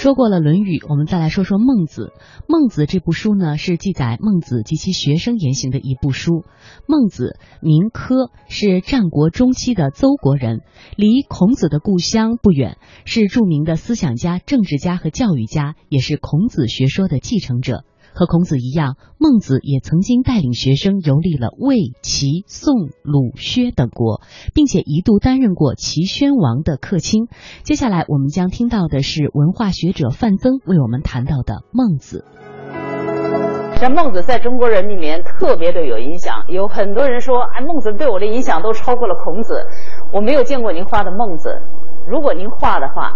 说过了《论语》，我们再来说说《孟子》。《孟子》这部书呢，是记载孟子及其学生言行的一部书。孟子名轲，是战国中期的邹国人，离孔子的故乡不远，是著名的思想家、政治家和教育家，也是孔子学说的继承者。和孔子一样，孟子也曾经带领学生游历了魏、齐、宋、鲁、薛等国，并且一度担任过齐宣王的客卿。接下来我们将听到的是文化学者范增为我们谈到的孟子。这孟子在中国人里面特别的有影响，有很多人说，哎，孟子对我的影响都超过了孔子。我没有见过您画的孟子，如果您画的话，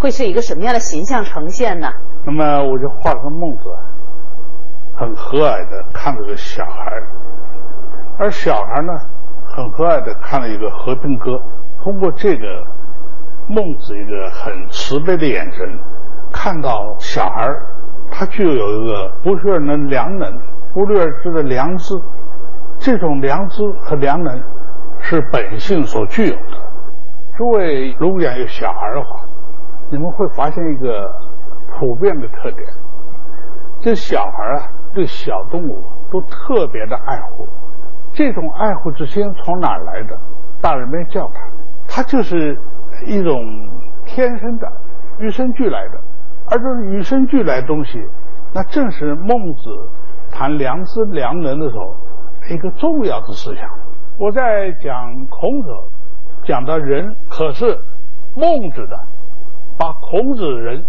会是一个什么样的形象呈现呢？那么我就画个孟子。很和蔼的看着个小孩，而小孩呢，很和蔼的看了一个和平鸽。通过这个孟子一个很慈悲的眼神，看到小孩，他具有一个不学而能良能、不虑而知的良知。这种良知和良能是本性所具有的。诸位如果讲有小孩的话，你们会发现一个普遍的特点：这小孩啊。对小动物都特别的爱护，这种爱护之心从哪来的？大人没教他，他就是一种天生的、与生俱来的。而这种与生俱来的东西，那正是孟子谈良知良能的时候一个重要的思想。我在讲孔子，讲到人，可是孟子的把孔子人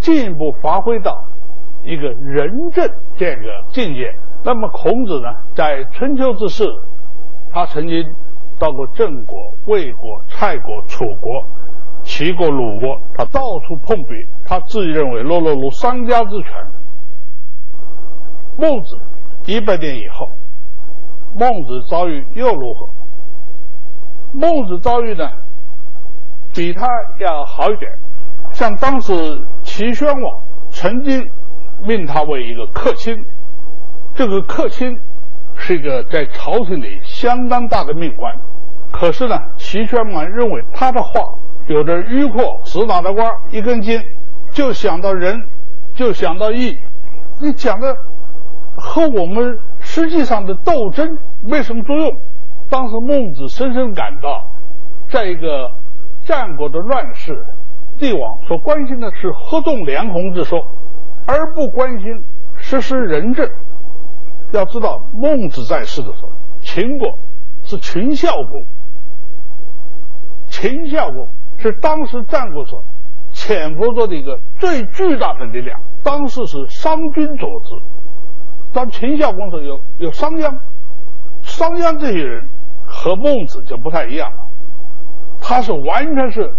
进一步发挥到。一个仁政这个境界。那么孔子呢，在春秋之世，他曾经到过郑国、魏国、蔡国、楚国、齐国、鲁国，他到处碰壁。他自己认为落落如商家之权。孟子一百年以后，孟子遭遇又如何？孟子遭遇呢，比他要好一点。像当时齐宣王曾经。命他为一个客卿，这个客卿是一个在朝廷里相当大的命官。可是呢，齐宣王认为他的话有点迂阔，死脑袋瓜，一根筋，就想到仁，就想到义。你讲的和我们实际上的斗争没什么作用。当时孟子深深感到，在一个战国的乱世，帝王所关心的是合纵连横之说。而不关心实施仁政。要知道，孟子在世的时候，秦国是秦孝公，秦孝公是当时战国时候潜伏着的一个最巨大的力量。当时是商君所治，当秦孝公时候有有商鞅，商鞅这些人和孟子就不太一样了，他是完全是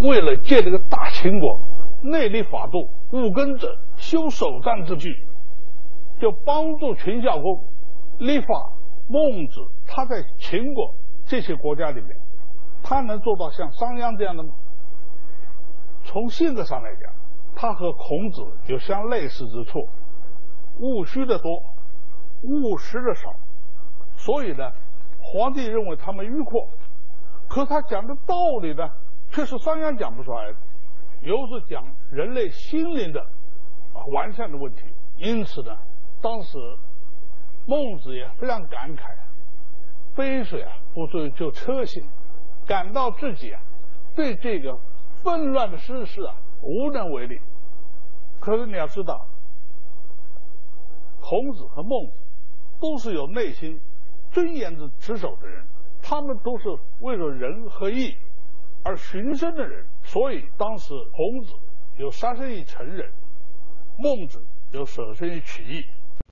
为了借这个大秦国，内立法度，务耕者。修首战之具，就帮助秦孝公立法。孟子他在秦国这些国家里面，他能做到像商鞅这样的吗？从性格上来讲，他和孔子有相类似之处，务虚的多，务实的少。所以呢，皇帝认为他们迂阔，可他讲的道理呢，却是商鞅讲不出来的。又是讲人类心灵的。完善的问题，因此呢，当时孟子也非常感慨，杯水啊不足以救车行，感到自己啊对这个纷乱的世事啊无能为力。可是你要知道，孔子和孟子都是有内心尊严的持守的人，他们都是为了仁和义而寻生的人，所以当时孔子有杀身于成人。孟子就舍身取义。